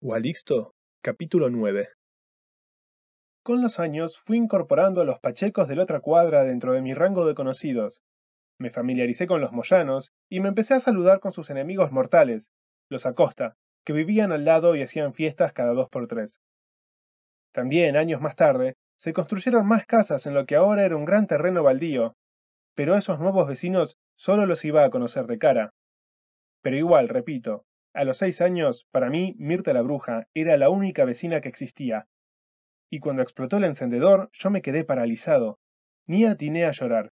Gualixto, capítulo 9 Con los años fui incorporando a los pachecos de la otra cuadra dentro de mi rango de conocidos. Me familiaricé con los moyanos y me empecé a saludar con sus enemigos mortales, los Acosta, que vivían al lado y hacían fiestas cada dos por tres. También, años más tarde, se construyeron más casas en lo que ahora era un gran terreno baldío, pero esos nuevos vecinos solo los iba a conocer de cara. Pero igual, repito, a los seis años, para mí, Mirta la bruja era la única vecina que existía. Y cuando explotó el encendedor, yo me quedé paralizado. Ni atiné a llorar.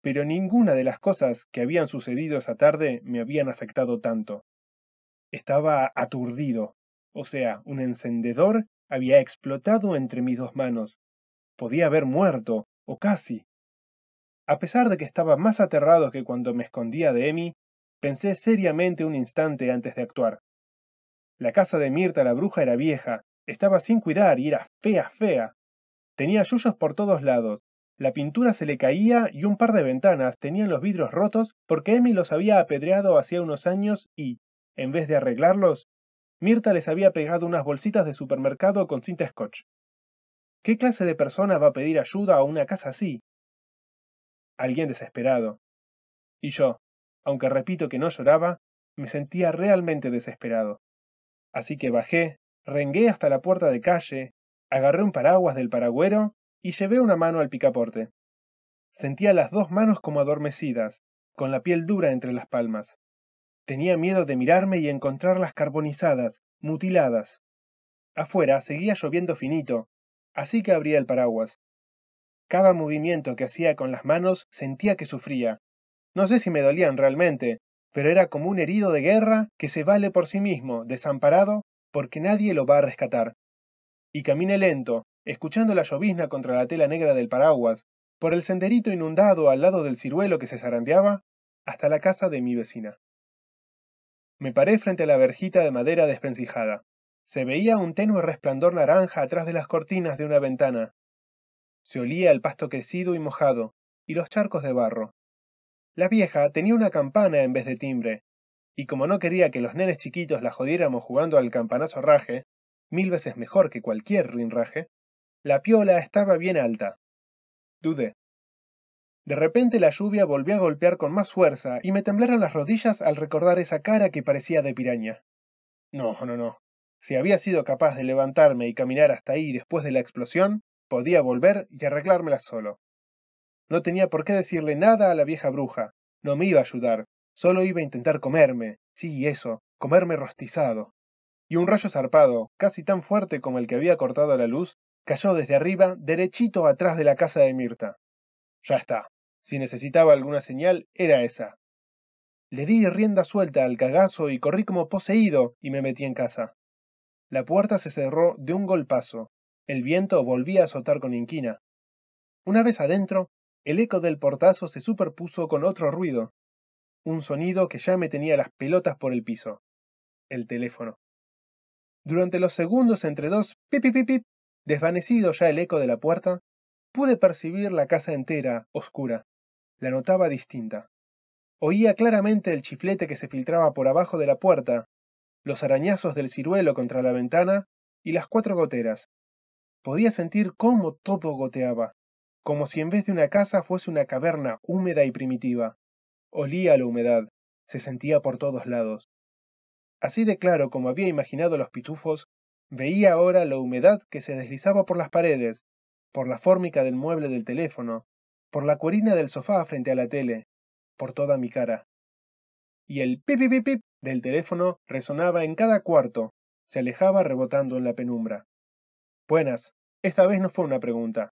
Pero ninguna de las cosas que habían sucedido esa tarde me habían afectado tanto. Estaba aturdido. O sea, un encendedor había explotado entre mis dos manos. Podía haber muerto, o casi. A pesar de que estaba más aterrado que cuando me escondía de Emi, pensé seriamente un instante antes de actuar. La casa de Mirta la bruja era vieja, estaba sin cuidar y era fea, fea. Tenía yuyos por todos lados. La pintura se le caía y un par de ventanas tenían los vidrios rotos porque Emi los había apedreado hacía unos años y, en vez de arreglarlos, Mirta les había pegado unas bolsitas de supermercado con cinta scotch. ¿Qué clase de persona va a pedir ayuda a una casa así? Alguien desesperado. Y yo, aunque repito que no lloraba, me sentía realmente desesperado. Así que bajé, rengué hasta la puerta de calle, agarré un paraguas del paragüero y llevé una mano al picaporte. Sentía las dos manos como adormecidas, con la piel dura entre las palmas. Tenía miedo de mirarme y encontrarlas carbonizadas, mutiladas. Afuera seguía lloviendo finito, así que abría el paraguas. Cada movimiento que hacía con las manos sentía que sufría, no sé si me dolían realmente, pero era como un herido de guerra que se vale por sí mismo, desamparado, porque nadie lo va a rescatar. Y caminé lento, escuchando la llovizna contra la tela negra del paraguas, por el senderito inundado al lado del ciruelo que se zarandeaba, hasta la casa de mi vecina. Me paré frente a la verjita de madera despencijada. Se veía un tenue resplandor naranja atrás de las cortinas de una ventana. Se olía el pasto crecido y mojado, y los charcos de barro. La vieja tenía una campana en vez de timbre, y como no quería que los nenes chiquitos la jodiéramos jugando al campanazo raje, mil veces mejor que cualquier rinraje, la piola estaba bien alta. Dudé. De repente la lluvia volvió a golpear con más fuerza y me temblaron las rodillas al recordar esa cara que parecía de piraña. No, no, no. Si había sido capaz de levantarme y caminar hasta ahí después de la explosión, podía volver y arreglármela solo. No tenía por qué decirle nada a la vieja bruja. No me iba a ayudar. Solo iba a intentar comerme. Sí, eso, comerme rostizado. Y un rayo zarpado, casi tan fuerte como el que había cortado la luz, cayó desde arriba, derechito atrás de la casa de Mirta. Ya está. Si necesitaba alguna señal, era esa. Le di rienda suelta al cagazo y corrí como poseído y me metí en casa. La puerta se cerró de un golpazo. El viento volvía a azotar con inquina. Una vez adentro, el eco del portazo se superpuso con otro ruido, un sonido que ya me tenía las pelotas por el piso. El teléfono. Durante los segundos entre dos pip pip desvanecido ya el eco de la puerta, pude percibir la casa entera, oscura. La notaba distinta. Oía claramente el chiflete que se filtraba por abajo de la puerta, los arañazos del ciruelo contra la ventana y las cuatro goteras. Podía sentir cómo todo goteaba como si en vez de una casa fuese una caverna húmeda y primitiva. Olía la humedad, se sentía por todos lados. Así de claro como había imaginado los pitufos, veía ahora la humedad que se deslizaba por las paredes, por la fórmica del mueble del teléfono, por la cuerina del sofá frente a la tele, por toda mi cara. Y el pip pip del teléfono resonaba en cada cuarto, se alejaba rebotando en la penumbra. Buenas, esta vez no fue una pregunta,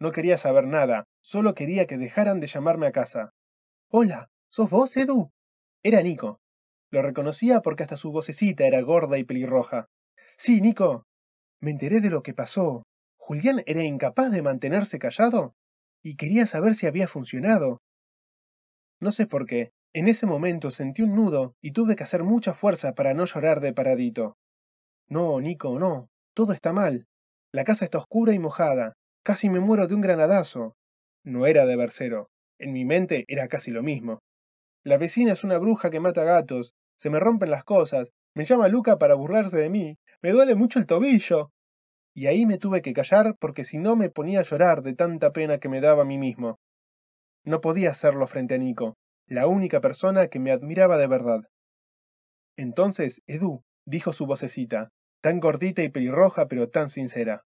no quería saber nada, solo quería que dejaran de llamarme a casa. Hola, ¿sos vos, Edu? Era Nico. Lo reconocía porque hasta su vocecita era gorda y pelirroja. Sí, Nico. Me enteré de lo que pasó. Julián era incapaz de mantenerse callado y quería saber si había funcionado. No sé por qué. En ese momento sentí un nudo y tuve que hacer mucha fuerza para no llorar de paradito. No, Nico, no. Todo está mal. La casa está oscura y mojada. Casi me muero de un granadazo. No era de versero. En mi mente era casi lo mismo. La vecina es una bruja que mata gatos, se me rompen las cosas, Me llama Luca para burlarse de mí. Me duele mucho el tobillo. Y ahí me tuve que callar porque si no me ponía a llorar de tanta pena que me daba a mí mismo. No podía hacerlo frente a Nico, la única persona que me admiraba de verdad. Entonces, Edu, dijo su vocecita, tan gordita y pelirroja pero tan sincera.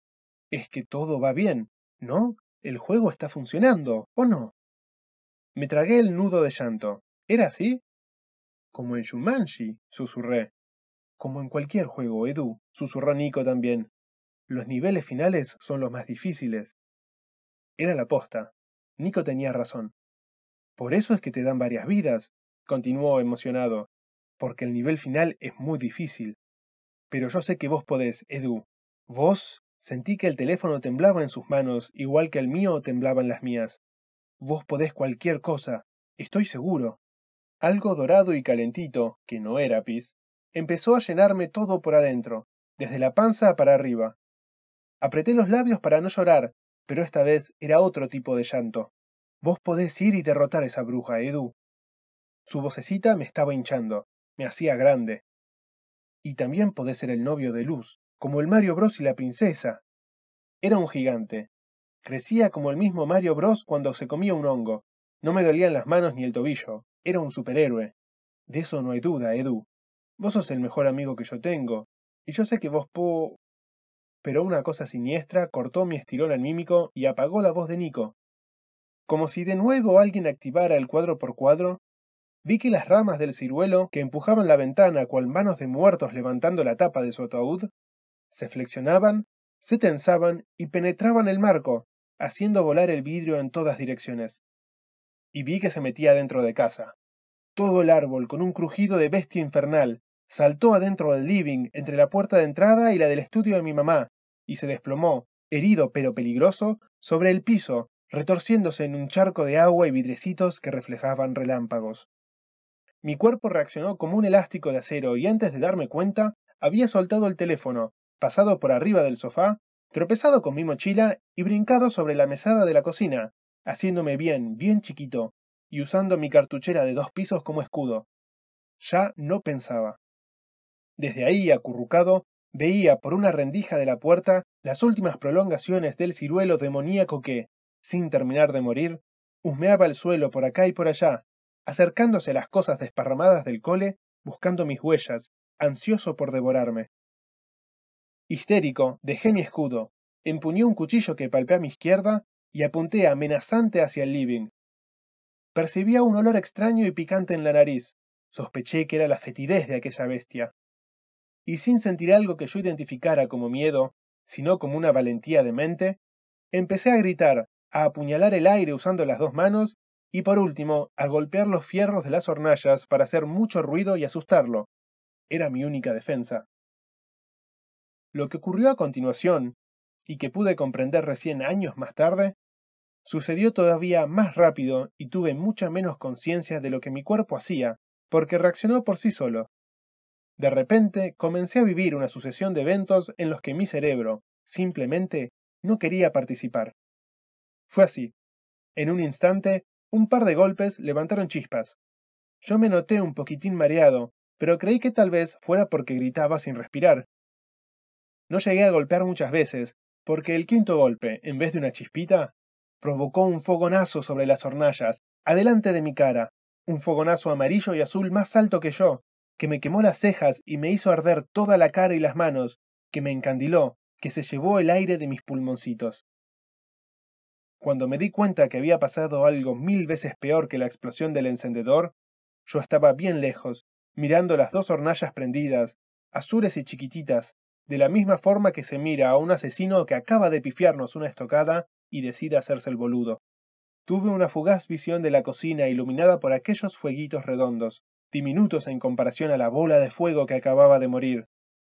Es que todo va bien, ¿no? El juego está funcionando, ¿o no? Me tragué el nudo de llanto. ¿Era así? Como en Shumanji, susurré. Como en cualquier juego, Edu, susurró Nico también. Los niveles finales son los más difíciles. Era la posta. Nico tenía razón. Por eso es que te dan varias vidas, continuó emocionado, porque el nivel final es muy difícil. Pero yo sé que vos podés, Edu. Vos sentí que el teléfono temblaba en sus manos, igual que el mío temblaba en las mías. Vos podés cualquier cosa, estoy seguro. Algo dorado y calentito, que no era pis, empezó a llenarme todo por adentro, desde la panza para arriba. Apreté los labios para no llorar, pero esta vez era otro tipo de llanto. Vos podés ir y derrotar a esa bruja, Edu. Su vocecita me estaba hinchando, me hacía grande. Y también podés ser el novio de Luz, como el Mario Bros y la princesa. Era un gigante. Crecía como el mismo Mario Bros cuando se comía un hongo. No me dolían las manos ni el tobillo. Era un superhéroe. De eso no hay duda, Edu. Vos sos el mejor amigo que yo tengo. Y yo sé que vos po... Pero una cosa siniestra cortó mi estirón anímico y apagó la voz de Nico. Como si de nuevo alguien activara el cuadro por cuadro, Vi que las ramas del ciruelo que empujaban la ventana cual manos de muertos levantando la tapa de su ataúd, se flexionaban, se tensaban y penetraban el marco, haciendo volar el vidrio en todas direcciones. Y vi que se metía dentro de casa. Todo el árbol, con un crujido de bestia infernal, saltó adentro del living, entre la puerta de entrada y la del estudio de mi mamá, y se desplomó, herido pero peligroso, sobre el piso, retorciéndose en un charco de agua y vidrecitos que reflejaban relámpagos. Mi cuerpo reaccionó como un elástico de acero y antes de darme cuenta, había soltado el teléfono, pasado por arriba del sofá, tropezado con mi mochila y brincado sobre la mesada de la cocina, haciéndome bien, bien chiquito, y usando mi cartuchera de dos pisos como escudo. Ya no pensaba. Desde ahí, acurrucado, veía por una rendija de la puerta las últimas prolongaciones del ciruelo demoníaco que, sin terminar de morir, husmeaba el suelo por acá y por allá, acercándose a las cosas desparramadas del cole, buscando mis huellas, ansioso por devorarme. Histérico, dejé mi escudo, empuñé un cuchillo que palpé a mi izquierda y apunté amenazante hacia el living. Percibía un olor extraño y picante en la nariz. Sospeché que era la fetidez de aquella bestia. Y sin sentir algo que yo identificara como miedo, sino como una valentía de mente, empecé a gritar, a apuñalar el aire usando las dos manos y por último, a golpear los fierros de las hornallas para hacer mucho ruido y asustarlo. Era mi única defensa. Lo que ocurrió a continuación, y que pude comprender recién años más tarde, sucedió todavía más rápido y tuve mucha menos conciencia de lo que mi cuerpo hacía, porque reaccionó por sí solo. De repente comencé a vivir una sucesión de eventos en los que mi cerebro, simplemente, no quería participar. Fue así. En un instante un par de golpes levantaron chispas. Yo me noté un poquitín mareado, pero creí que tal vez fuera porque gritaba sin respirar. No llegué a golpear muchas veces, porque el quinto golpe, en vez de una chispita, provocó un fogonazo sobre las hornallas, adelante de mi cara, un fogonazo amarillo y azul más alto que yo, que me quemó las cejas y me hizo arder toda la cara y las manos, que me encandiló, que se llevó el aire de mis pulmoncitos. Cuando me di cuenta que había pasado algo mil veces peor que la explosión del encendedor, yo estaba bien lejos, mirando las dos hornallas prendidas, azules y chiquititas, de la misma forma que se mira a un asesino que acaba de pifiarnos una estocada y decide hacerse el boludo. Tuve una fugaz visión de la cocina iluminada por aquellos fueguitos redondos, diminutos en comparación a la bola de fuego que acababa de morir,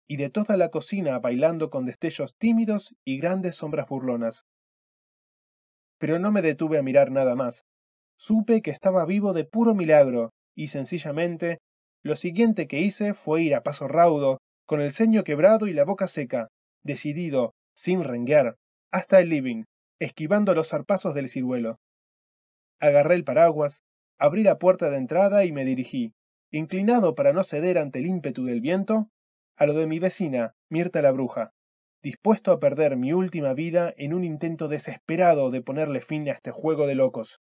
y de toda la cocina bailando con destellos tímidos y grandes sombras burlonas pero no me detuve a mirar nada más. Supe que estaba vivo de puro milagro, y sencillamente, lo siguiente que hice fue ir a paso raudo, con el ceño quebrado y la boca seca, decidido, sin renguear, hasta el living, esquivando los zarpazos del ciruelo. Agarré el paraguas, abrí la puerta de entrada y me dirigí, inclinado para no ceder ante el ímpetu del viento, a lo de mi vecina, Mirta la Bruja, dispuesto a perder mi última vida en un intento desesperado de ponerle fin a este juego de locos.